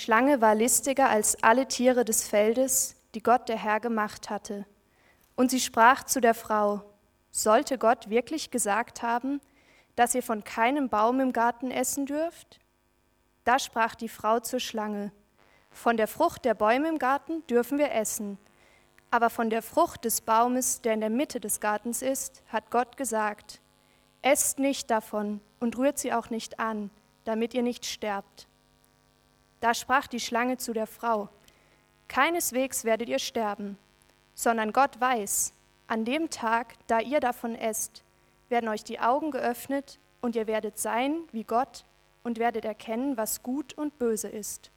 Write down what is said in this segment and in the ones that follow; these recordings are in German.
Schlange war listiger als alle Tiere des Feldes, die Gott der Herr gemacht hatte. Und sie sprach zu der Frau, sollte Gott wirklich gesagt haben, dass ihr von keinem Baum im Garten essen dürft? Da sprach die Frau zur Schlange, von der Frucht der Bäume im Garten dürfen wir essen, aber von der Frucht des Baumes, der in der Mitte des Gartens ist, hat Gott gesagt, esst nicht davon und rührt sie auch nicht an, damit ihr nicht sterbt. Da sprach die Schlange zu der Frau, Keineswegs werdet ihr sterben, sondern Gott weiß, an dem Tag, da ihr davon esst, werden euch die Augen geöffnet und ihr werdet sein wie Gott und werdet erkennen, was gut und böse ist.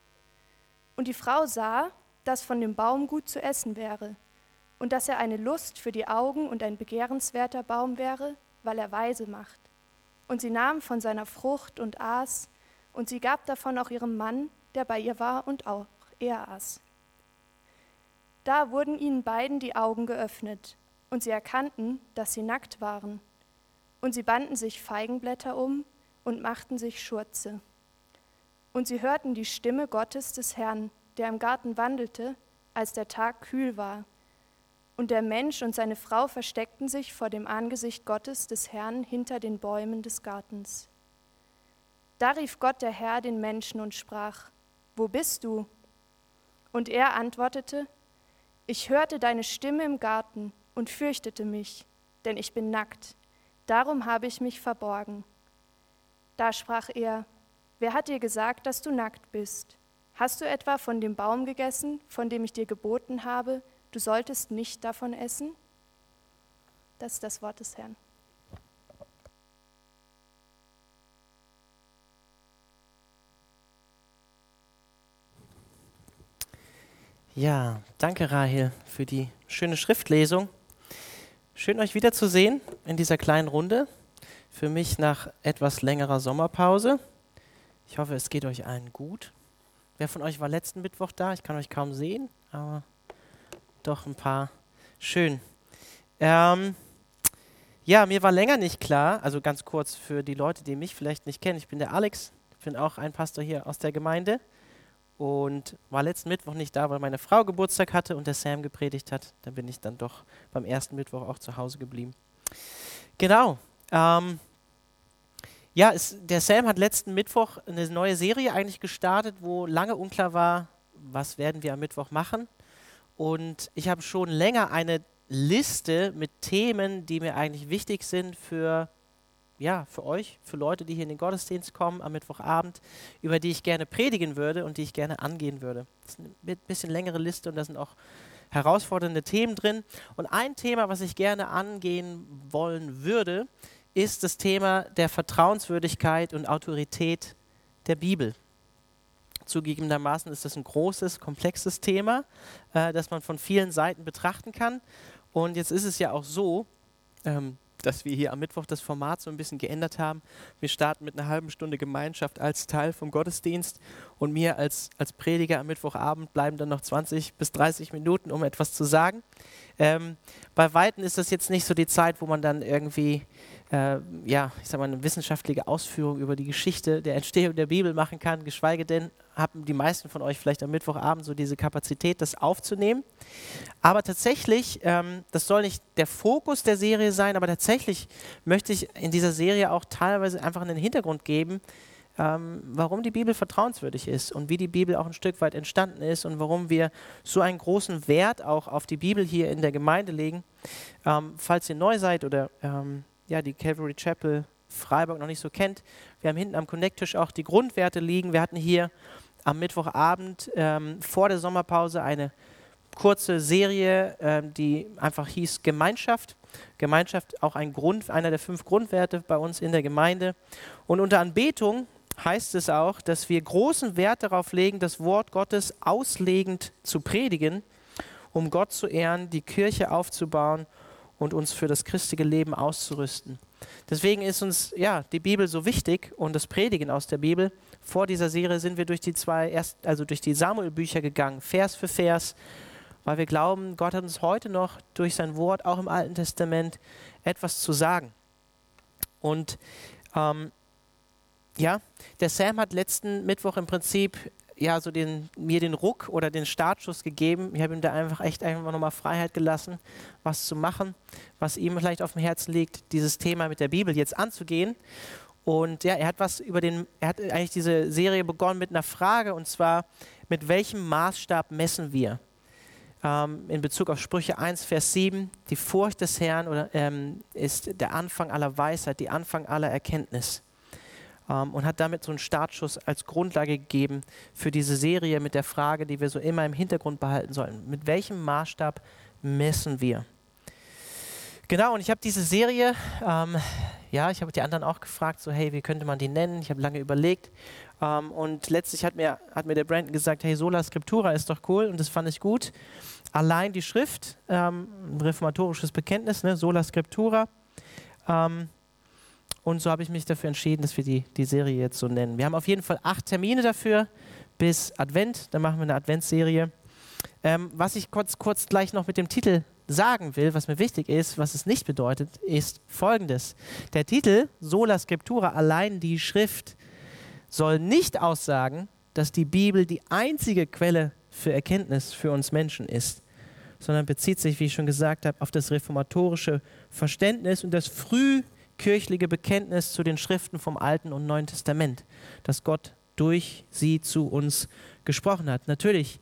Und die Frau sah, dass von dem Baum gut zu essen wäre und dass er eine Lust für die Augen und ein begehrenswerter Baum wäre, weil er weise macht. Und sie nahm von seiner Frucht und aß, und sie gab davon auch ihrem Mann, der bei ihr war, und auch er aß. Da wurden ihnen beiden die Augen geöffnet, und sie erkannten, dass sie nackt waren. Und sie banden sich Feigenblätter um und machten sich Schurze. Und sie hörten die Stimme Gottes des Herrn, der im Garten wandelte, als der Tag kühl war. Und der Mensch und seine Frau versteckten sich vor dem Angesicht Gottes des Herrn hinter den Bäumen des Gartens. Da rief Gott der Herr den Menschen und sprach, Wo bist du? Und er antwortete, Ich hörte deine Stimme im Garten und fürchtete mich, denn ich bin nackt, darum habe ich mich verborgen. Da sprach er, Wer hat dir gesagt, dass du nackt bist? Hast du etwa von dem Baum gegessen, von dem ich dir geboten habe, du solltest nicht davon essen? Das ist das Wort des Herrn. Ja, danke Rahel für die schöne Schriftlesung. Schön euch wiederzusehen in dieser kleinen Runde. Für mich nach etwas längerer Sommerpause. Ich hoffe, es geht euch allen gut. Wer von euch war letzten Mittwoch da? Ich kann euch kaum sehen, aber doch ein paar. Schön. Ähm, ja, mir war länger nicht klar, also ganz kurz für die Leute, die mich vielleicht nicht kennen. Ich bin der Alex, bin auch ein Pastor hier aus der Gemeinde und war letzten Mittwoch nicht da, weil meine Frau Geburtstag hatte und der Sam gepredigt hat. Dann bin ich dann doch beim ersten Mittwoch auch zu Hause geblieben. Genau. Ähm, ja, es, der Sam hat letzten Mittwoch eine neue Serie eigentlich gestartet, wo lange unklar war, was werden wir am Mittwoch machen. Und ich habe schon länger eine Liste mit Themen, die mir eigentlich wichtig sind für ja, für euch, für Leute, die hier in den Gottesdienst kommen am Mittwochabend, über die ich gerne predigen würde und die ich gerne angehen würde. Das ist eine bisschen längere Liste und da sind auch herausfordernde Themen drin. Und ein Thema, was ich gerne angehen wollen würde, ist das Thema der Vertrauenswürdigkeit und Autorität der Bibel. Zugegebenermaßen ist das ein großes, komplexes Thema, äh, das man von vielen Seiten betrachten kann. Und jetzt ist es ja auch so, ähm, dass wir hier am Mittwoch das Format so ein bisschen geändert haben. Wir starten mit einer halben Stunde Gemeinschaft als Teil vom Gottesdienst und mir als, als Prediger am Mittwochabend bleiben dann noch 20 bis 30 Minuten, um etwas zu sagen. Ähm, bei Weitem ist das jetzt nicht so die Zeit, wo man dann irgendwie äh, ja, ich sag mal, eine wissenschaftliche Ausführung über die Geschichte der Entstehung der Bibel machen kann, geschweige denn haben die meisten von euch vielleicht am Mittwochabend so diese Kapazität, das aufzunehmen. Aber tatsächlich, ähm, das soll nicht der Fokus der Serie sein, aber tatsächlich möchte ich in dieser Serie auch teilweise einfach einen Hintergrund geben, ähm, warum die Bibel vertrauenswürdig ist und wie die Bibel auch ein Stück weit entstanden ist und warum wir so einen großen Wert auch auf die Bibel hier in der Gemeinde legen. Ähm, falls ihr neu seid oder ähm, ja, die Calvary Chapel Freiburg noch nicht so kennt, wir haben hinten am Connect-Tisch auch die Grundwerte liegen. Wir hatten hier am Mittwochabend ähm, vor der Sommerpause eine kurze Serie, ähm, die einfach hieß Gemeinschaft. Gemeinschaft auch ein Grund, einer der fünf Grundwerte bei uns in der Gemeinde. Und unter Anbetung heißt es auch, dass wir großen Wert darauf legen, das Wort Gottes auslegend zu predigen, um Gott zu ehren, die Kirche aufzubauen und uns für das christliche Leben auszurüsten. Deswegen ist uns ja die Bibel so wichtig und das Predigen aus der Bibel. Vor dieser Serie sind wir durch die zwei erst, also durch die Samuel-Bücher gegangen, Vers für Vers, weil wir glauben, Gott hat uns heute noch durch sein Wort, auch im Alten Testament, etwas zu sagen. Und ähm, ja, der Sam hat letzten Mittwoch im Prinzip ja so den, mir den Ruck oder den Startschuss gegeben. Ich habe ihm da einfach echt einfach nochmal Freiheit gelassen, was zu machen, was ihm vielleicht auf dem Herzen liegt, dieses Thema mit der Bibel jetzt anzugehen. Und ja, er hat was über den, er hat eigentlich diese Serie begonnen mit einer Frage und zwar, mit welchem Maßstab messen wir? Ähm, in Bezug auf Sprüche 1, Vers 7, die Furcht des Herrn oder, ähm, ist der Anfang aller Weisheit, die Anfang aller Erkenntnis ähm, und hat damit so einen Startschuss als Grundlage gegeben für diese Serie mit der Frage, die wir so immer im Hintergrund behalten sollten. Mit welchem Maßstab messen wir? Genau, und ich habe diese Serie, ähm, ja, ich habe die anderen auch gefragt, so hey, wie könnte man die nennen? Ich habe lange überlegt ähm, und letztlich hat mir, hat mir der Brandon gesagt, hey, Sola Scriptura ist doch cool und das fand ich gut. Allein die Schrift, ähm, ein reformatorisches Bekenntnis, ne, Sola Scriptura. Ähm, und so habe ich mich dafür entschieden, dass wir die, die Serie jetzt so nennen. Wir haben auf jeden Fall acht Termine dafür bis Advent. Dann machen wir eine Adventsserie. Ähm, was ich kurz, kurz gleich noch mit dem Titel sagen will, was mir wichtig ist, was es nicht bedeutet, ist folgendes. Der Titel Sola Scriptura, allein die Schrift, soll nicht aussagen, dass die Bibel die einzige Quelle für Erkenntnis für uns Menschen ist, sondern bezieht sich, wie ich schon gesagt habe, auf das reformatorische Verständnis und das früh kirchliche Bekenntnis zu den Schriften vom Alten und Neuen Testament, dass Gott durch sie zu uns gesprochen hat. Natürlich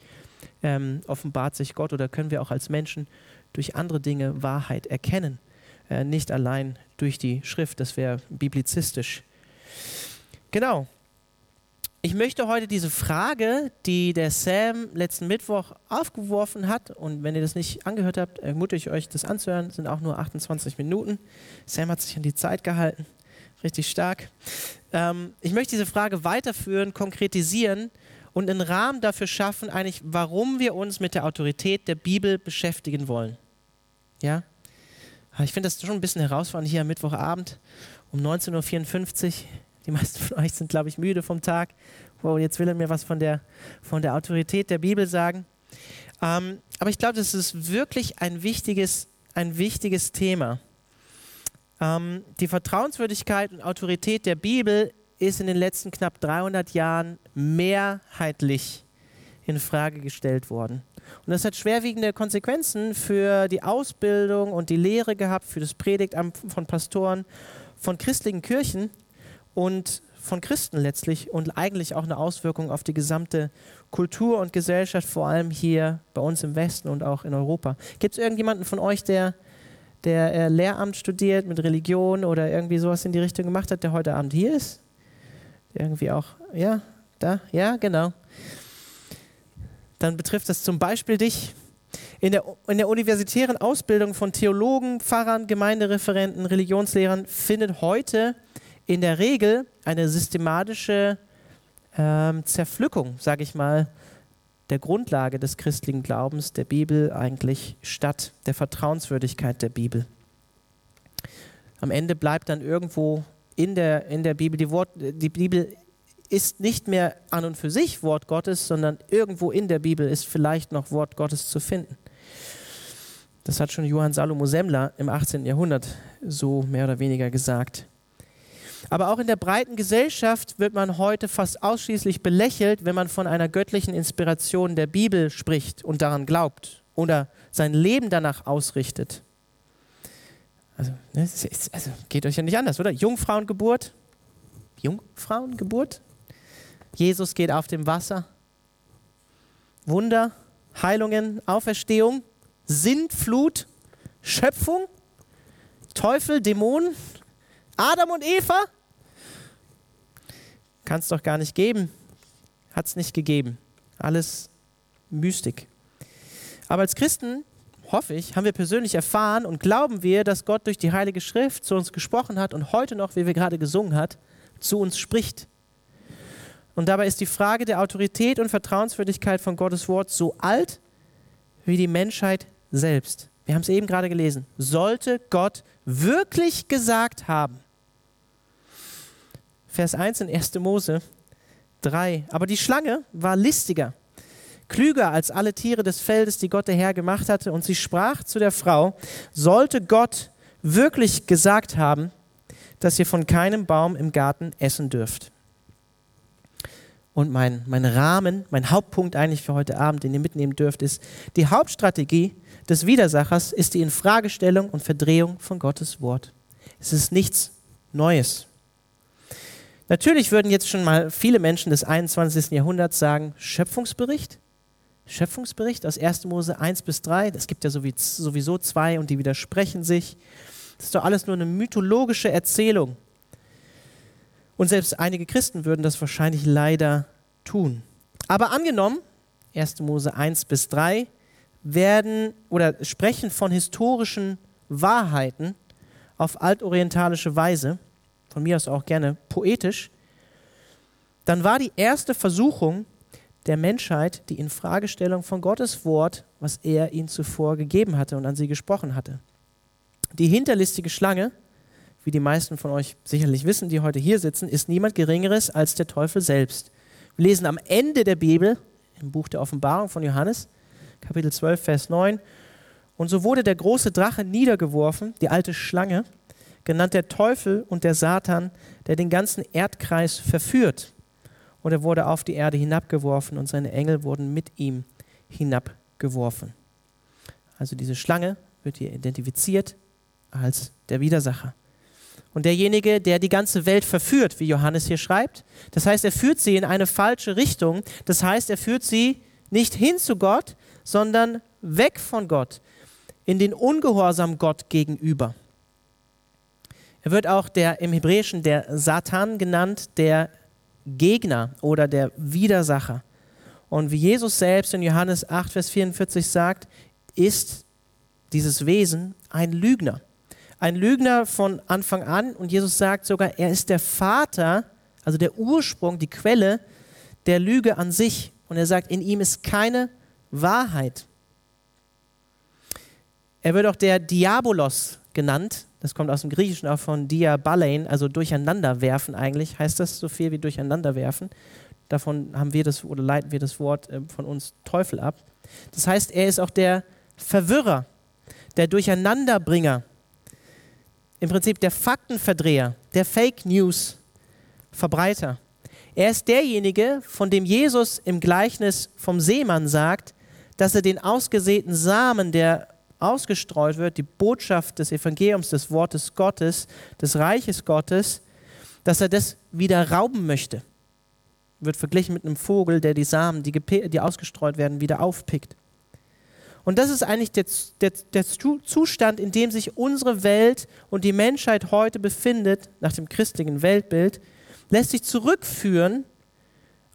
ähm, offenbart sich Gott oder können wir auch als Menschen durch andere Dinge Wahrheit erkennen, äh, nicht allein durch die Schrift, das wäre biblizistisch. Genau, ich möchte heute diese Frage, die der Sam letzten Mittwoch aufgeworfen hat, und wenn ihr das nicht angehört habt, ermutige ich euch, das anzuhören, das sind auch nur 28 Minuten. Sam hat sich an die Zeit gehalten, richtig stark. Ähm, ich möchte diese Frage weiterführen, konkretisieren und einen Rahmen dafür schaffen, eigentlich, warum wir uns mit der Autorität der Bibel beschäftigen wollen. Ja? Ich finde das schon ein bisschen herausfordernd hier am Mittwochabend um 19.54 Uhr die meisten von euch sind, glaube ich, müde vom Tag. Wow, jetzt will er mir was von der, von der Autorität der Bibel sagen. Ähm, aber ich glaube, das ist wirklich ein wichtiges, ein wichtiges Thema. Ähm, die Vertrauenswürdigkeit und Autorität der Bibel ist in den letzten knapp 300 Jahren mehrheitlich in Frage gestellt worden. Und das hat schwerwiegende Konsequenzen für die Ausbildung und die Lehre gehabt, für das Predigtamt von Pastoren, von christlichen Kirchen und von Christen letztlich und eigentlich auch eine Auswirkung auf die gesamte Kultur und Gesellschaft, vor allem hier bei uns im Westen und auch in Europa. Gibt es irgendjemanden von euch, der, der äh, Lehramt studiert mit Religion oder irgendwie sowas in die Richtung gemacht hat, der heute Abend hier ist? Irgendwie auch, ja, da, ja, genau. Dann betrifft das zum Beispiel dich. In der, in der universitären Ausbildung von Theologen, Pfarrern, Gemeindereferenten, Religionslehrern findet heute in der Regel eine systematische ähm, Zerpflückung, sage ich mal, der Grundlage des christlichen Glaubens, der Bibel eigentlich statt, der Vertrauenswürdigkeit der Bibel. Am Ende bleibt dann irgendwo in der, in der Bibel, die, Wort, die Bibel ist nicht mehr an und für sich Wort Gottes, sondern irgendwo in der Bibel ist vielleicht noch Wort Gottes zu finden. Das hat schon Johann Salomo Semmler im 18. Jahrhundert so mehr oder weniger gesagt. Aber auch in der breiten Gesellschaft wird man heute fast ausschließlich belächelt, wenn man von einer göttlichen Inspiration der Bibel spricht und daran glaubt oder sein Leben danach ausrichtet. Also, ne, also geht euch ja nicht anders, oder? Jungfrauengeburt. Jungfrauengeburt. Jesus geht auf dem Wasser. Wunder, Heilungen, Auferstehung, Sintflut, Schöpfung, Teufel, Dämonen. Adam und Eva? Kann es doch gar nicht geben. Hat es nicht gegeben. Alles Mystik. Aber als Christen, hoffe ich, haben wir persönlich erfahren und glauben wir, dass Gott durch die Heilige Schrift zu uns gesprochen hat und heute noch, wie wir gerade gesungen hat, zu uns spricht. Und dabei ist die Frage der Autorität und Vertrauenswürdigkeit von Gottes Wort so alt wie die Menschheit selbst. Wir haben es eben gerade gelesen. Sollte Gott wirklich gesagt haben, Vers 1 in 1. Mose 3. Aber die Schlange war listiger, klüger als alle Tiere des Feldes, die Gott der Herr gemacht hatte, und sie sprach zu der Frau, sollte Gott wirklich gesagt haben, dass ihr von keinem Baum im Garten essen dürft. und mein, mein Rahmen, mein Hauptpunkt eigentlich für heute Abend, den ihr mitnehmen dürft, ist, die Hauptstrategie des Widersachers ist die Infragestellung und Verdrehung von Gottes Wort. Es ist nichts Neues. Natürlich würden jetzt schon mal viele Menschen des 21. Jahrhunderts sagen, Schöpfungsbericht? Schöpfungsbericht aus 1. Mose 1 bis 3, es gibt ja sowieso zwei und die widersprechen sich. Das ist doch alles nur eine mythologische Erzählung. Und selbst einige Christen würden das wahrscheinlich leider tun. Aber angenommen, 1. Mose 1 bis 3 werden oder sprechen von historischen Wahrheiten auf altorientalische Weise, von mir aus auch gerne poetisch, dann war die erste Versuchung der Menschheit die Infragestellung von Gottes Wort, was er ihnen zuvor gegeben hatte und an sie gesprochen hatte. Die hinterlistige Schlange wie die meisten von euch sicherlich wissen, die heute hier sitzen, ist niemand Geringeres als der Teufel selbst. Wir lesen am Ende der Bibel, im Buch der Offenbarung von Johannes, Kapitel 12, Vers 9, und so wurde der große Drache niedergeworfen, die alte Schlange, genannt der Teufel und der Satan, der den ganzen Erdkreis verführt. Und er wurde auf die Erde hinabgeworfen und seine Engel wurden mit ihm hinabgeworfen. Also diese Schlange wird hier identifiziert als der Widersacher und derjenige, der die ganze Welt verführt, wie Johannes hier schreibt. Das heißt, er führt sie in eine falsche Richtung. Das heißt, er führt sie nicht hin zu Gott, sondern weg von Gott, in den Ungehorsam Gott gegenüber. Er wird auch der im Hebräischen der Satan genannt, der Gegner oder der Widersacher. Und wie Jesus selbst in Johannes 8, Vers 44 sagt, ist dieses Wesen ein Lügner ein Lügner von Anfang an und Jesus sagt sogar, er ist der Vater, also der Ursprung, die Quelle der Lüge an sich. Und er sagt, in ihm ist keine Wahrheit. Er wird auch der Diabolos genannt. Das kommt aus dem Griechischen auch von diabalein, also durcheinanderwerfen eigentlich, heißt das so viel wie durcheinanderwerfen. Davon haben wir das oder leiten wir das Wort äh, von uns Teufel ab. Das heißt, er ist auch der Verwirrer, der Durcheinanderbringer im Prinzip der Faktenverdreher, der Fake News Verbreiter. Er ist derjenige, von dem Jesus im Gleichnis vom Seemann sagt, dass er den ausgesäten Samen, der ausgestreut wird, die Botschaft des Evangeliums, des Wortes Gottes, des Reiches Gottes, dass er das wieder rauben möchte. Wird verglichen mit einem Vogel, der die Samen, die, die ausgestreut werden, wieder aufpickt. Und das ist eigentlich der, der, der, Zustand, in dem sich unsere Welt und die Menschheit heute befindet, nach dem christlichen Weltbild, lässt sich zurückführen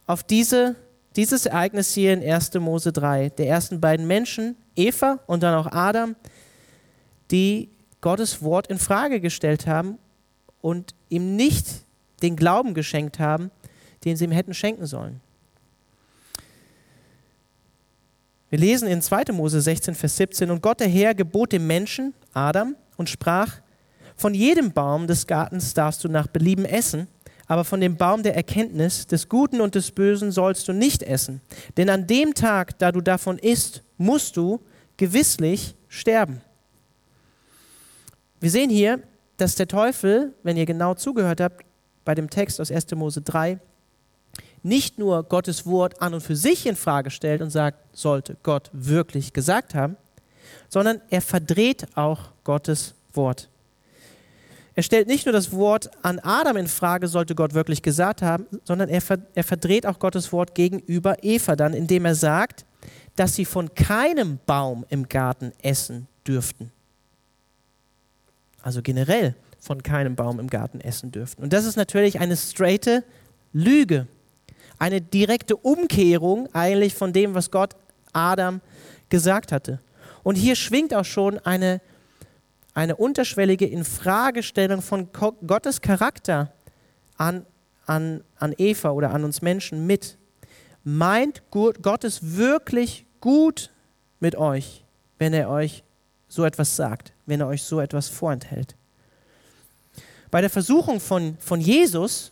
auf diese, dieses Ereignis hier in 1. Mose 3, der ersten beiden Menschen, Eva und dann auch Adam, die Gottes Wort in Frage gestellt haben und ihm nicht den Glauben geschenkt haben, den sie ihm hätten schenken sollen. Wir lesen in 2. Mose 16, Vers 17, und Gott der Herr gebot dem Menschen, Adam, und sprach, von jedem Baum des Gartens darfst du nach Belieben essen, aber von dem Baum der Erkenntnis des Guten und des Bösen sollst du nicht essen. Denn an dem Tag, da du davon isst, musst du gewisslich sterben. Wir sehen hier, dass der Teufel, wenn ihr genau zugehört habt, bei dem Text aus 1. Mose 3, nicht nur Gottes Wort an und für sich in Frage stellt und sagt, sollte Gott wirklich gesagt haben, sondern er verdreht auch Gottes Wort. Er stellt nicht nur das Wort an Adam in Frage, sollte Gott wirklich gesagt haben, sondern er, er verdreht auch Gottes Wort gegenüber Eva dann, indem er sagt, dass sie von keinem Baum im Garten essen dürften. Also generell von keinem Baum im Garten essen dürften. Und das ist natürlich eine straighte Lüge eine direkte Umkehrung eigentlich von dem, was Gott Adam gesagt hatte. Und hier schwingt auch schon eine, eine unterschwellige Infragestellung von Gottes Charakter an, an, an Eva oder an uns Menschen mit. Meint Gott es wirklich gut mit euch, wenn er euch so etwas sagt, wenn er euch so etwas vorenthält? Bei der Versuchung von, von Jesus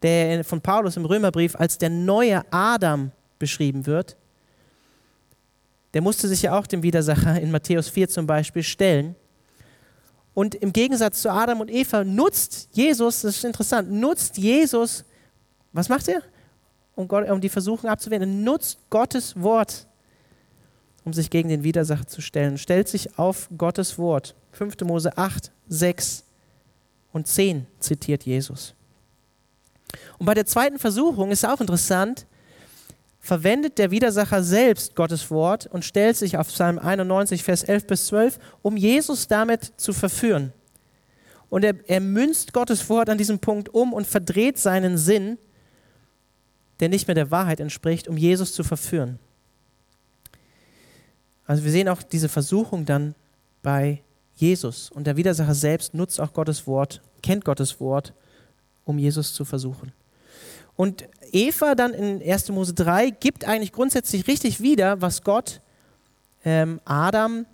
der von Paulus im Römerbrief als der neue Adam beschrieben wird, der musste sich ja auch dem Widersacher in Matthäus 4 zum Beispiel stellen. Und im Gegensatz zu Adam und Eva nutzt Jesus, das ist interessant, nutzt Jesus, was macht er? um, Gott, um die Versuchung abzuwehren. Er nutzt Gottes Wort, um sich gegen den Widersacher zu stellen. Stellt sich auf Gottes Wort. 5. Mose 8, 6 und 10 zitiert Jesus. Und bei der zweiten Versuchung ist auch interessant, verwendet der Widersacher selbst Gottes Wort und stellt sich auf Psalm 91, Vers 11 bis 12, um Jesus damit zu verführen. Und er, er münzt Gottes Wort an diesem Punkt um und verdreht seinen Sinn, der nicht mehr der Wahrheit entspricht, um Jesus zu verführen. Also wir sehen auch diese Versuchung dann bei Jesus. Und der Widersacher selbst nutzt auch Gottes Wort, kennt Gottes Wort, um Jesus zu versuchen. Und Eva dann in 1. Mose 3 gibt eigentlich grundsätzlich richtig wieder, was Gott ähm, Adam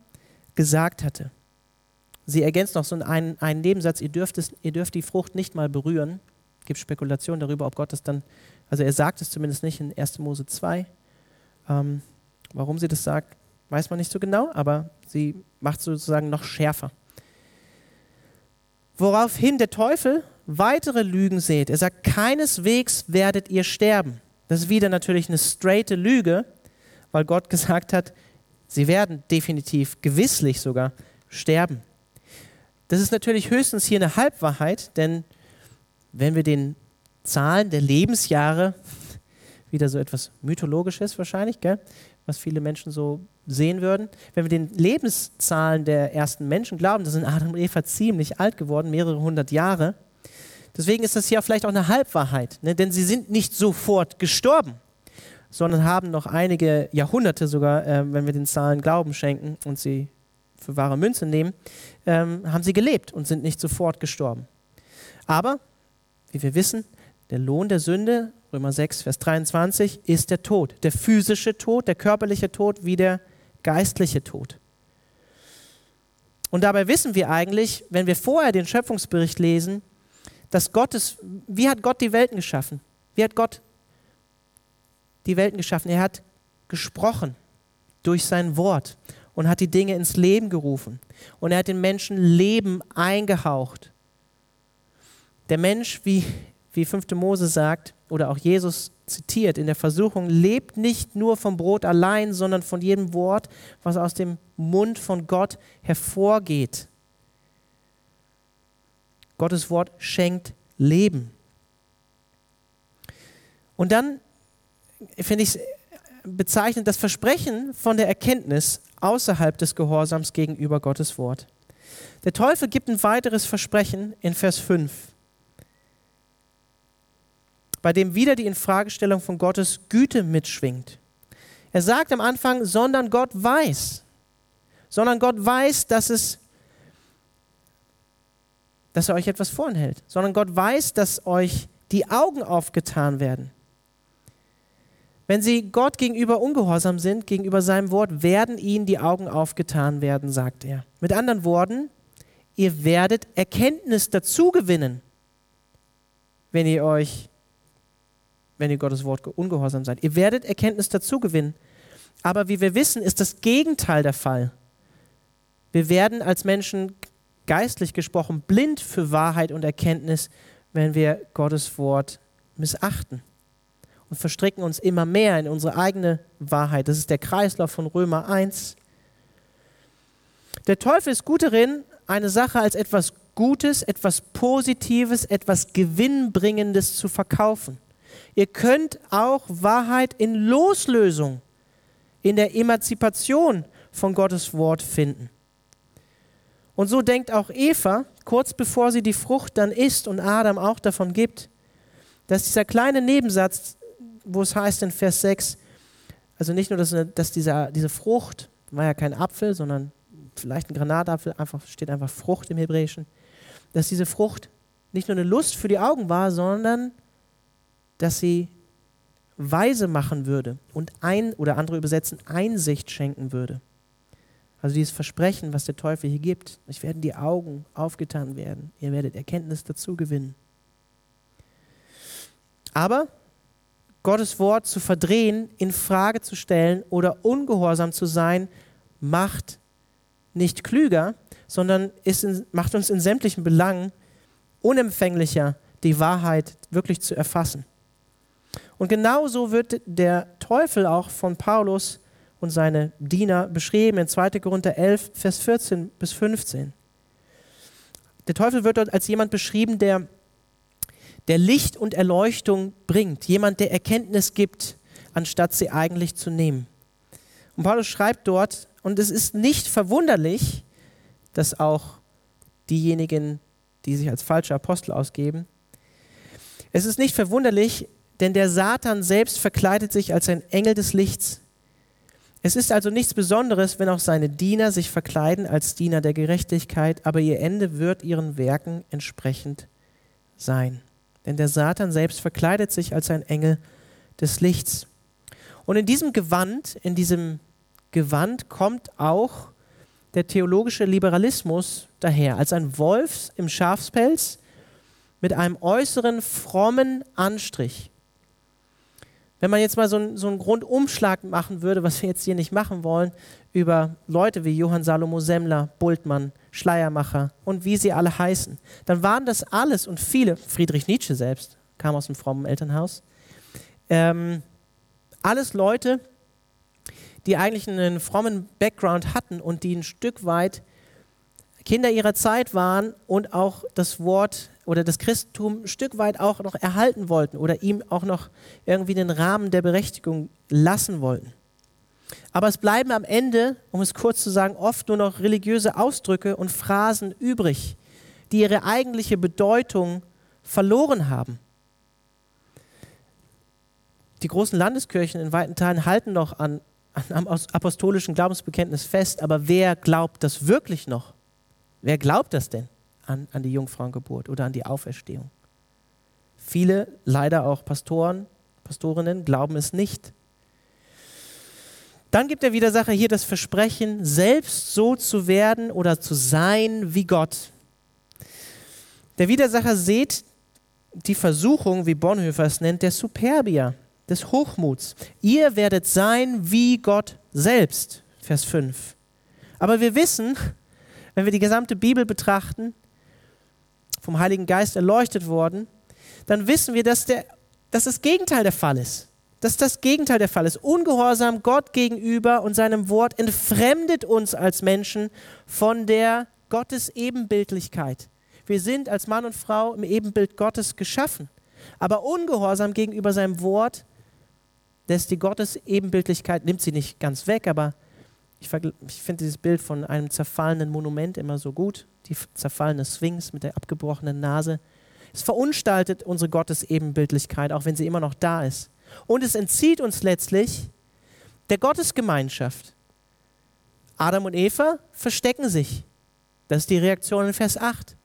gesagt hatte. Sie ergänzt noch so einen, einen Nebensatz, ihr dürft, es, ihr dürft die Frucht nicht mal berühren. Es gibt Spekulationen darüber, ob Gott das dann, also er sagt es zumindest nicht in 1. Mose 2. Ähm, warum sie das sagt, weiß man nicht so genau, aber sie macht es sozusagen noch schärfer. Woraufhin der Teufel weitere Lügen seht. Er sagt, keineswegs werdet ihr sterben. Das ist wieder natürlich eine straighte Lüge, weil Gott gesagt hat, sie werden definitiv, gewisslich sogar sterben. Das ist natürlich höchstens hier eine Halbwahrheit, denn wenn wir den Zahlen der Lebensjahre, wieder so etwas Mythologisches wahrscheinlich, gell, was viele Menschen so sehen würden, wenn wir den Lebenszahlen der ersten Menschen glauben, da sind Adam und Eva ziemlich alt geworden, mehrere hundert Jahre, Deswegen ist das ja vielleicht auch eine Halbwahrheit, ne? denn sie sind nicht sofort gestorben, sondern haben noch einige Jahrhunderte sogar, äh, wenn wir den Zahlen Glauben schenken und sie für wahre Münze nehmen, ähm, haben sie gelebt und sind nicht sofort gestorben. Aber, wie wir wissen, der Lohn der Sünde, Römer 6, Vers 23, ist der Tod. Der physische Tod, der körperliche Tod wie der geistliche Tod. Und dabei wissen wir eigentlich, wenn wir vorher den Schöpfungsbericht lesen, dass Gottes, wie hat Gott die Welten geschaffen? Wie hat Gott die Welten geschaffen? Er hat gesprochen durch sein Wort und hat die Dinge ins Leben gerufen. Und er hat den Menschen Leben eingehaucht. Der Mensch, wie, wie 5. Mose sagt, oder auch Jesus zitiert in der Versuchung, lebt nicht nur vom Brot allein, sondern von jedem Wort, was aus dem Mund von Gott hervorgeht. Gottes Wort schenkt Leben. Und dann finde ich es bezeichnend das Versprechen von der Erkenntnis außerhalb des Gehorsams gegenüber Gottes Wort. Der Teufel gibt ein weiteres Versprechen in Vers 5, bei dem wieder die Infragestellung von Gottes Güte mitschwingt. Er sagt am Anfang, sondern Gott weiß, sondern Gott weiß, dass es dass er euch etwas vorenhält, sondern Gott weiß, dass euch die Augen aufgetan werden. Wenn sie Gott gegenüber ungehorsam sind, gegenüber seinem Wort, werden ihnen die Augen aufgetan werden, sagt er. Mit anderen Worten, ihr werdet Erkenntnis dazu gewinnen, wenn ihr euch, wenn ihr Gottes Wort ungehorsam seid. Ihr werdet Erkenntnis dazu gewinnen. Aber wie wir wissen, ist das Gegenteil der Fall. Wir werden als Menschen geistlich gesprochen blind für Wahrheit und Erkenntnis, wenn wir Gottes Wort missachten und verstricken uns immer mehr in unsere eigene Wahrheit. Das ist der Kreislauf von Römer 1. Der Teufel ist gut darin, eine Sache als etwas Gutes, etwas Positives, etwas Gewinnbringendes zu verkaufen. Ihr könnt auch Wahrheit in Loslösung, in der Emanzipation von Gottes Wort finden. Und so denkt auch Eva, kurz bevor sie die Frucht dann isst und Adam auch davon gibt, dass dieser kleine Nebensatz, wo es heißt in Vers 6, also nicht nur, dass, dass dieser, diese Frucht, war ja kein Apfel, sondern vielleicht ein Granatapfel, einfach steht einfach Frucht im Hebräischen, dass diese Frucht nicht nur eine Lust für die Augen war, sondern dass sie weise machen würde und ein oder andere übersetzen Einsicht schenken würde. Also dieses Versprechen, was der Teufel hier gibt, euch werden die Augen aufgetan werden, ihr werdet Erkenntnis dazu gewinnen. Aber Gottes Wort zu verdrehen, in Frage zu stellen oder ungehorsam zu sein, macht nicht klüger, sondern in, macht uns in sämtlichen Belangen unempfänglicher, die Wahrheit wirklich zu erfassen. Und genauso wird der Teufel auch von Paulus und seine Diener beschrieben in 2. Korinther 11, Vers 14 bis 15. Der Teufel wird dort als jemand beschrieben, der, der Licht und Erleuchtung bringt, jemand, der Erkenntnis gibt, anstatt sie eigentlich zu nehmen. Und Paulus schreibt dort, und es ist nicht verwunderlich, dass auch diejenigen, die sich als falsche Apostel ausgeben, es ist nicht verwunderlich, denn der Satan selbst verkleidet sich als ein Engel des Lichts. Es ist also nichts Besonderes, wenn auch seine Diener sich verkleiden als Diener der Gerechtigkeit, aber ihr Ende wird ihren Werken entsprechend sein. Denn der Satan selbst verkleidet sich als ein Engel des Lichts. Und in diesem Gewand, in diesem Gewand kommt auch der theologische Liberalismus daher, als ein Wolf im Schafspelz mit einem äußeren frommen Anstrich. Wenn man jetzt mal so, ein, so einen Grundumschlag machen würde, was wir jetzt hier nicht machen wollen, über Leute wie Johann Salomo Semmler, Bultmann, Schleiermacher und wie sie alle heißen, dann waren das alles und viele, Friedrich Nietzsche selbst, kam aus dem frommen Elternhaus, ähm, alles Leute, die eigentlich einen frommen Background hatten und die ein Stück weit Kinder ihrer Zeit waren und auch das Wort oder das Christentum ein Stück weit auch noch erhalten wollten oder ihm auch noch irgendwie den Rahmen der Berechtigung lassen wollten. Aber es bleiben am Ende, um es kurz zu sagen, oft nur noch religiöse Ausdrücke und Phrasen übrig, die ihre eigentliche Bedeutung verloren haben. Die großen Landeskirchen in weiten Teilen halten noch an, an am apostolischen Glaubensbekenntnis fest, aber wer glaubt das wirklich noch? Wer glaubt das denn? An, an die Jungfrauengeburt oder an die Auferstehung. Viele, leider auch Pastoren, Pastorinnen, glauben es nicht. Dann gibt der Widersacher hier das Versprechen, selbst so zu werden oder zu sein wie Gott. Der Widersacher sieht die Versuchung, wie Bonhoeffer es nennt, der Superbia, des Hochmuts. Ihr werdet sein wie Gott selbst, Vers 5. Aber wir wissen, wenn wir die gesamte Bibel betrachten, vom Heiligen Geist erleuchtet worden, dann wissen wir, dass, der, dass das Gegenteil der Fall ist. Dass das Gegenteil der Fall ist. Ungehorsam Gott gegenüber und seinem Wort entfremdet uns als Menschen von der Gottes Ebenbildlichkeit. Wir sind als Mann und Frau im Ebenbild Gottes geschaffen. Aber Ungehorsam gegenüber seinem Wort lässt die Gottes Ebenbildlichkeit, nimmt sie nicht ganz weg, aber ich, ich finde dieses Bild von einem zerfallenen Monument immer so gut die zerfallene Sphinx mit der abgebrochenen Nase. Es verunstaltet unsere Gottesebenbildlichkeit, auch wenn sie immer noch da ist. Und es entzieht uns letztlich der Gottesgemeinschaft. Adam und Eva verstecken sich. Das ist die Reaktion in Vers 8.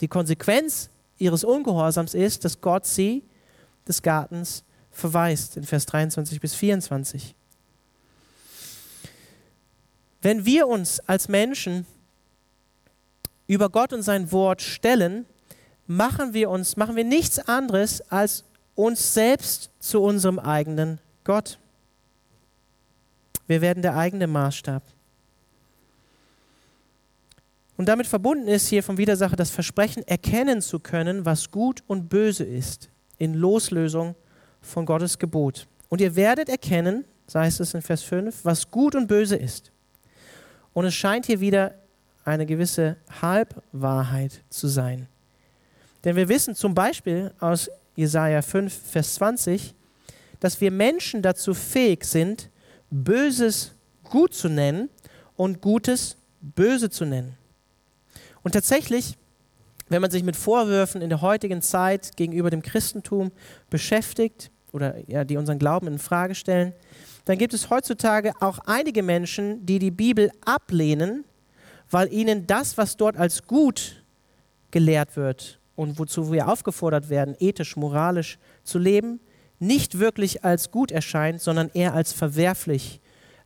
Die Konsequenz ihres Ungehorsams ist, dass Gott sie des Gartens verweist, in Vers 23 bis 24. Wenn wir uns als Menschen über Gott und sein Wort stellen, machen wir uns, machen wir nichts anderes als uns selbst zu unserem eigenen Gott. Wir werden der eigene Maßstab. Und damit verbunden ist hier vom Widersacher das Versprechen, erkennen zu können, was gut und böse ist, in Loslösung von Gottes Gebot. Und ihr werdet erkennen, heißt es in Vers 5, was gut und böse ist. Und es scheint hier wieder eine gewisse Halbwahrheit zu sein. Denn wir wissen zum Beispiel aus Jesaja 5, Vers 20, dass wir Menschen dazu fähig sind, Böses gut zu nennen und Gutes böse zu nennen. Und tatsächlich, wenn man sich mit Vorwürfen in der heutigen Zeit gegenüber dem Christentum beschäftigt oder ja, die unseren Glauben in Frage stellen, dann gibt es heutzutage auch einige Menschen, die die Bibel ablehnen weil ihnen das, was dort als gut gelehrt wird und wozu wir aufgefordert werden, ethisch, moralisch zu leben, nicht wirklich als gut erscheint, sondern eher als verwerflich,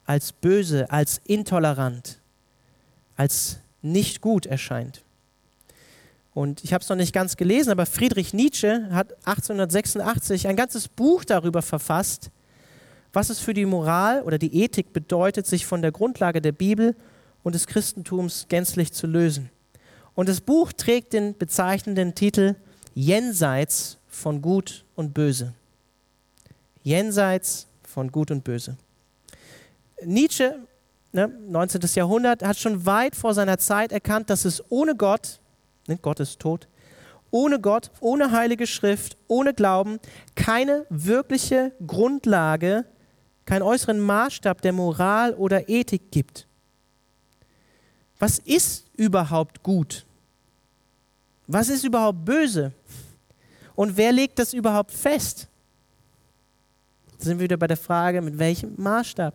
als böse, als intolerant, als nicht gut erscheint. Und ich habe es noch nicht ganz gelesen, aber Friedrich Nietzsche hat 1886 ein ganzes Buch darüber verfasst, was es für die Moral oder die Ethik bedeutet, sich von der Grundlage der Bibel und des Christentums gänzlich zu lösen. Und das Buch trägt den bezeichnenden Titel Jenseits von Gut und Böse. jenseits von Gut und Böse. Nietzsche, ne, 19. Jahrhundert, hat schon weit vor seiner Zeit erkannt, dass es ohne Gott, ne, Gott ist tot, ohne Gott, ohne heilige Schrift, ohne Glauben keine wirkliche Grundlage, keinen äußeren Maßstab der Moral oder Ethik gibt. Was ist überhaupt gut? Was ist überhaupt böse? Und wer legt das überhaupt fest? Da sind wir wieder bei der Frage, mit welchem Maßstab?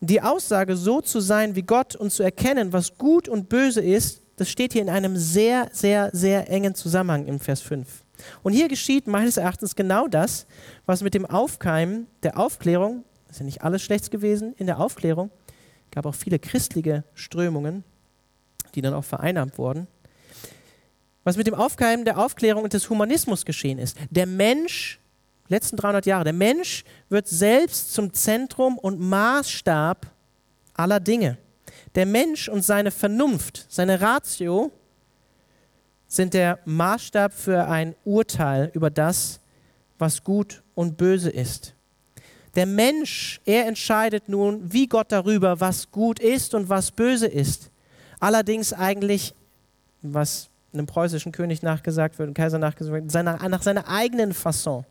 Die Aussage, so zu sein wie Gott und zu erkennen, was gut und böse ist, das steht hier in einem sehr, sehr, sehr engen Zusammenhang im Vers 5. Und hier geschieht meines Erachtens genau das, was mit dem Aufkeimen der Aufklärung, ist ja nicht alles schlecht gewesen in der Aufklärung, gab auch viele christliche Strömungen, die dann auch vereinnahmt wurden, was mit dem Aufkeimen der Aufklärung und des Humanismus geschehen ist. Der Mensch, letzten 300 Jahre, der Mensch wird selbst zum Zentrum und Maßstab aller Dinge. Der Mensch und seine Vernunft, seine Ratio sind der Maßstab für ein Urteil über das, was gut und böse ist. Der Mensch, er entscheidet nun wie Gott darüber, was gut ist und was böse ist. Allerdings eigentlich, was einem preußischen König nachgesagt wird, einem Kaiser nachgesagt wird, seiner, nach seiner eigenen Fasson,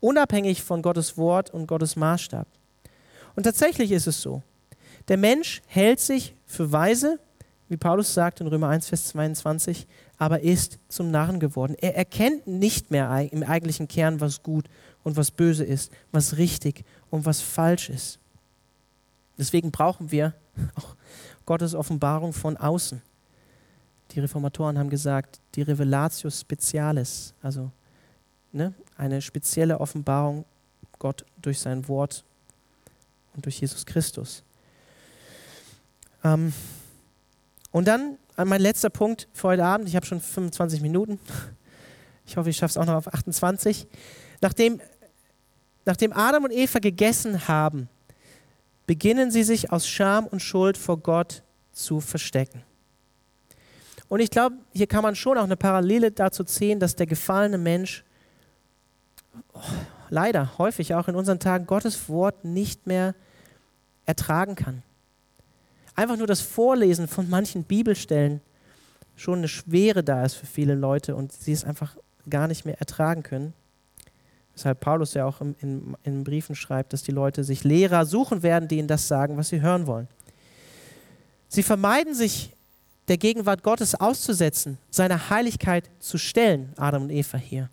unabhängig von Gottes Wort und Gottes Maßstab. Und tatsächlich ist es so. Der Mensch hält sich für weise, wie Paulus sagt in Römer 1, Vers 22, aber ist zum Narren geworden. Er erkennt nicht mehr im eigentlichen Kern, was gut und was böse ist, was richtig und was falsch ist. Deswegen brauchen wir auch Gottes Offenbarung von außen. Die Reformatoren haben gesagt, die Revelatio Specialis, also ne, eine spezielle Offenbarung Gott durch sein Wort und durch Jesus Christus. Ähm, und dann mein letzter Punkt für heute Abend. Ich habe schon 25 Minuten. Ich hoffe, ich schaffe es auch noch auf 28. Nachdem, nachdem Adam und Eva gegessen haben, beginnen sie sich aus Scham und Schuld vor Gott zu verstecken. Und ich glaube, hier kann man schon auch eine Parallele dazu ziehen, dass der gefallene Mensch oh, leider häufig auch in unseren Tagen Gottes Wort nicht mehr ertragen kann einfach nur das Vorlesen von manchen Bibelstellen schon eine Schwere da ist für viele Leute und sie es einfach gar nicht mehr ertragen können. Weshalb Paulus ja auch in, in, in Briefen schreibt, dass die Leute sich Lehrer suchen werden, die ihnen das sagen, was sie hören wollen. Sie vermeiden sich der Gegenwart Gottes auszusetzen, seiner Heiligkeit zu stellen, Adam und Eva hier.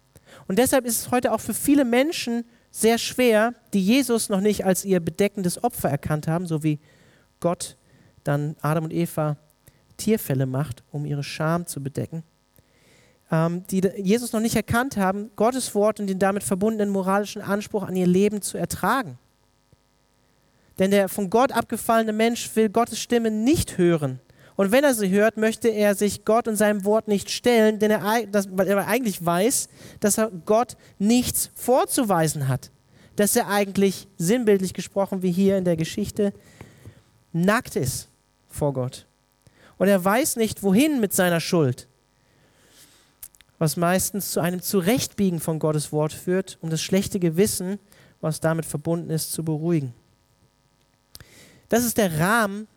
Und deshalb ist es heute auch für viele Menschen sehr schwer, die Jesus noch nicht als ihr bedeckendes Opfer erkannt haben, so wie Gott dann Adam und Eva Tierfälle macht, um ihre Scham zu bedecken, ähm, die Jesus noch nicht erkannt haben, Gottes Wort und den damit verbundenen moralischen Anspruch an ihr Leben zu ertragen. Denn der von Gott abgefallene Mensch will Gottes Stimme nicht hören. Und wenn er sie hört, möchte er sich Gott und seinem Wort nicht stellen, denn er, das, weil er eigentlich weiß, dass er Gott nichts vorzuweisen hat. Dass er eigentlich sinnbildlich gesprochen, wie hier in der Geschichte, nackt ist vor Gott. Und er weiß nicht, wohin mit seiner Schuld, was meistens zu einem Zurechtbiegen von Gottes Wort führt, um das schlechte Gewissen, was damit verbunden ist, zu beruhigen. Das ist der Rahmen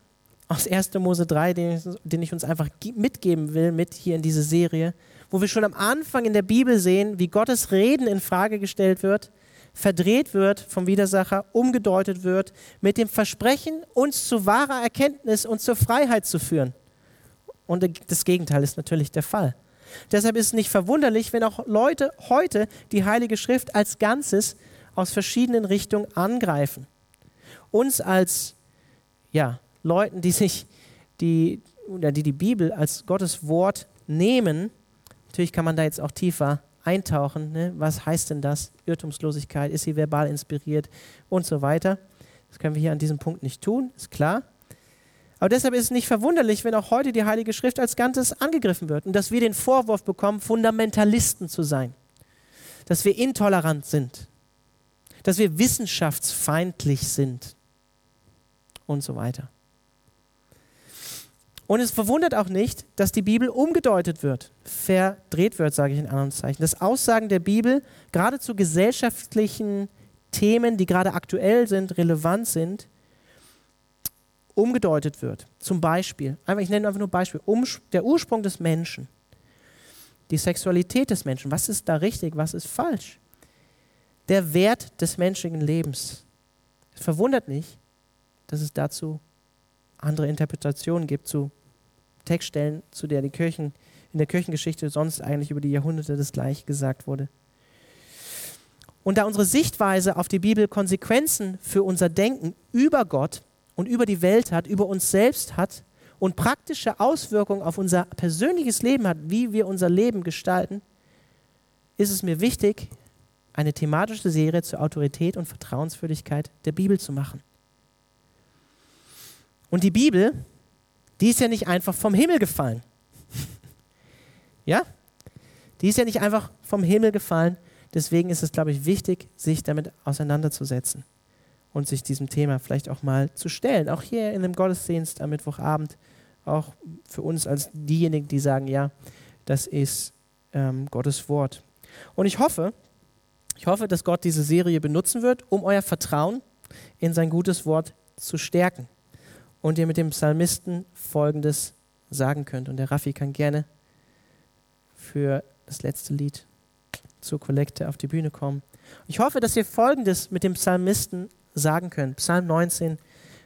aus 1. Mose 3, den ich, den ich uns einfach mitgeben will, mit hier in diese Serie, wo wir schon am Anfang in der Bibel sehen, wie Gottes Reden in Frage gestellt wird verdreht wird vom Widersacher, umgedeutet wird, mit dem Versprechen, uns zu wahrer Erkenntnis und zur Freiheit zu führen. Und das Gegenteil ist natürlich der Fall. Deshalb ist es nicht verwunderlich, wenn auch Leute heute die Heilige Schrift als Ganzes aus verschiedenen Richtungen angreifen. Uns als ja, Leuten, die sich die, die die Bibel als Gottes Wort nehmen, natürlich kann man da jetzt auch tiefer eintauchen. Ne? Was heißt denn das? Irrtumslosigkeit, ist sie verbal inspiriert und so weiter. Das können wir hier an diesem Punkt nicht tun, ist klar. Aber deshalb ist es nicht verwunderlich, wenn auch heute die Heilige Schrift als Ganzes angegriffen wird und dass wir den Vorwurf bekommen, Fundamentalisten zu sein, dass wir intolerant sind, dass wir wissenschaftsfeindlich sind und so weiter. Und es verwundert auch nicht, dass die Bibel umgedeutet wird, verdreht wird, sage ich in anderen Zeichen. Dass Aussagen der Bibel gerade zu gesellschaftlichen Themen, die gerade aktuell sind, relevant sind, umgedeutet wird. Zum Beispiel, ich nenne einfach nur Beispiel, der Ursprung des Menschen, die Sexualität des Menschen, was ist da richtig, was ist falsch, der Wert des menschlichen Lebens. Es verwundert nicht, dass es dazu andere Interpretationen gibt zu Textstellen, zu der die Kirchen in der Kirchengeschichte sonst eigentlich über die Jahrhunderte das gleiche gesagt wurde. Und da unsere Sichtweise auf die Bibel Konsequenzen für unser Denken über Gott und über die Welt hat, über uns selbst hat und praktische Auswirkungen auf unser persönliches Leben hat, wie wir unser Leben gestalten, ist es mir wichtig, eine thematische Serie zur Autorität und Vertrauenswürdigkeit der Bibel zu machen. Und die Bibel, die ist ja nicht einfach vom Himmel gefallen. ja? Die ist ja nicht einfach vom Himmel gefallen. Deswegen ist es, glaube ich, wichtig, sich damit auseinanderzusetzen und sich diesem Thema vielleicht auch mal zu stellen. Auch hier in dem Gottesdienst am Mittwochabend, auch für uns als diejenigen, die sagen, ja, das ist ähm, Gottes Wort. Und ich hoffe, ich hoffe, dass Gott diese Serie benutzen wird, um euer Vertrauen in sein gutes Wort zu stärken und ihr mit dem Psalmisten Folgendes sagen könnt. Und der Raffi kann gerne für das letzte Lied zur Kollekte auf die Bühne kommen. Ich hoffe, dass ihr Folgendes mit dem Psalmisten sagen könnt. Psalm 19,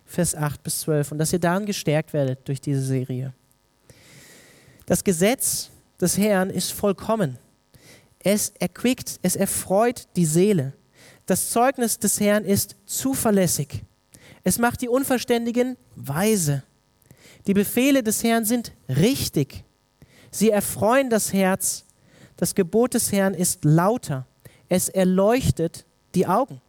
Vers 8 bis 12. Und dass ihr daran gestärkt werdet durch diese Serie. Das Gesetz des Herrn ist vollkommen. Es erquickt, es erfreut die Seele. Das Zeugnis des Herrn ist zuverlässig. Es macht die Unverständigen weise. Die Befehle des Herrn sind richtig. Sie erfreuen das Herz. Das Gebot des Herrn ist lauter. Es erleuchtet die Augen.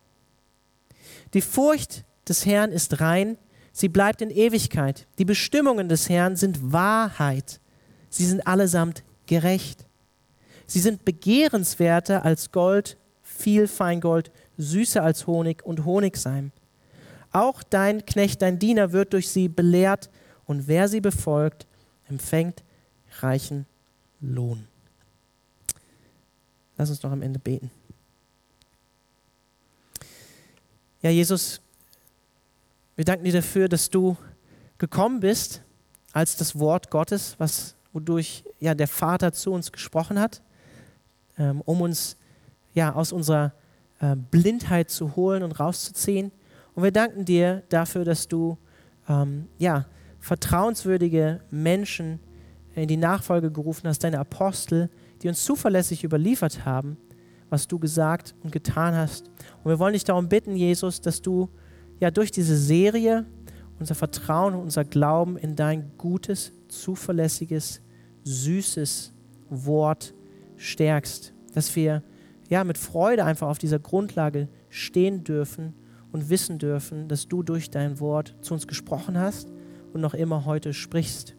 Die Furcht des Herrn ist rein. Sie bleibt in Ewigkeit. Die Bestimmungen des Herrn sind Wahrheit. Sie sind allesamt gerecht. Sie sind begehrenswerter als Gold, viel Feingold, süßer als Honig und Honigseim. Auch dein Knecht, dein Diener wird durch sie belehrt und wer sie befolgt, empfängt reichen Lohn. Lass uns noch am Ende beten. Ja, Jesus, wir danken dir dafür, dass du gekommen bist als das Wort Gottes, was, wodurch ja, der Vater zu uns gesprochen hat, ähm, um uns ja, aus unserer äh, Blindheit zu holen und rauszuziehen. Und wir danken dir dafür, dass du ähm, ja, vertrauenswürdige Menschen in die Nachfolge gerufen hast, deine Apostel, die uns zuverlässig überliefert haben, was du gesagt und getan hast. Und wir wollen dich darum bitten, Jesus, dass du ja durch diese Serie unser Vertrauen und unser Glauben in dein gutes, zuverlässiges, süßes Wort stärkst. Dass wir ja mit Freude einfach auf dieser Grundlage stehen dürfen und wissen dürfen, dass du durch dein Wort zu uns gesprochen hast und noch immer heute sprichst.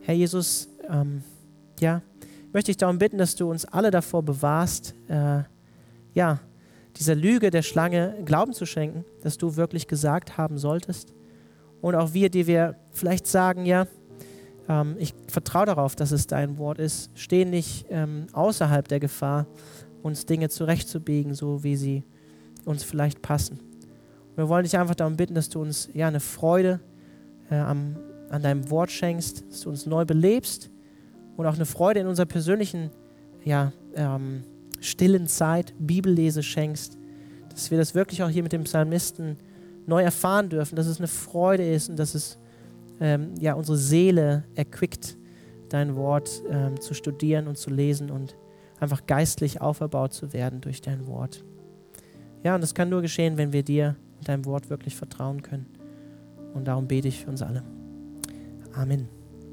Herr Jesus, ähm, ja, möchte ich darum bitten, dass du uns alle davor bewahrst, äh, ja, dieser Lüge der Schlange Glauben zu schenken, dass du wirklich gesagt haben solltest. Und auch wir, die wir vielleicht sagen, ja, ähm, ich vertraue darauf, dass es dein Wort ist, stehen nicht ähm, außerhalb der Gefahr, uns Dinge zurechtzubiegen, so wie sie uns vielleicht passen. Und wir wollen dich einfach darum bitten, dass du uns ja eine Freude äh, am, an deinem Wort schenkst, dass du uns neu belebst und auch eine Freude in unserer persönlichen ja, ähm, stillen Zeit, Bibellese schenkst, dass wir das wirklich auch hier mit dem Psalmisten neu erfahren dürfen, dass es eine Freude ist und dass es ähm, ja, unsere Seele erquickt, dein Wort ähm, zu studieren und zu lesen und einfach geistlich auferbaut zu werden durch dein Wort. Ja, und das kann nur geschehen, wenn wir dir und deinem Wort wirklich vertrauen können. Und darum bete ich für uns alle. Amen.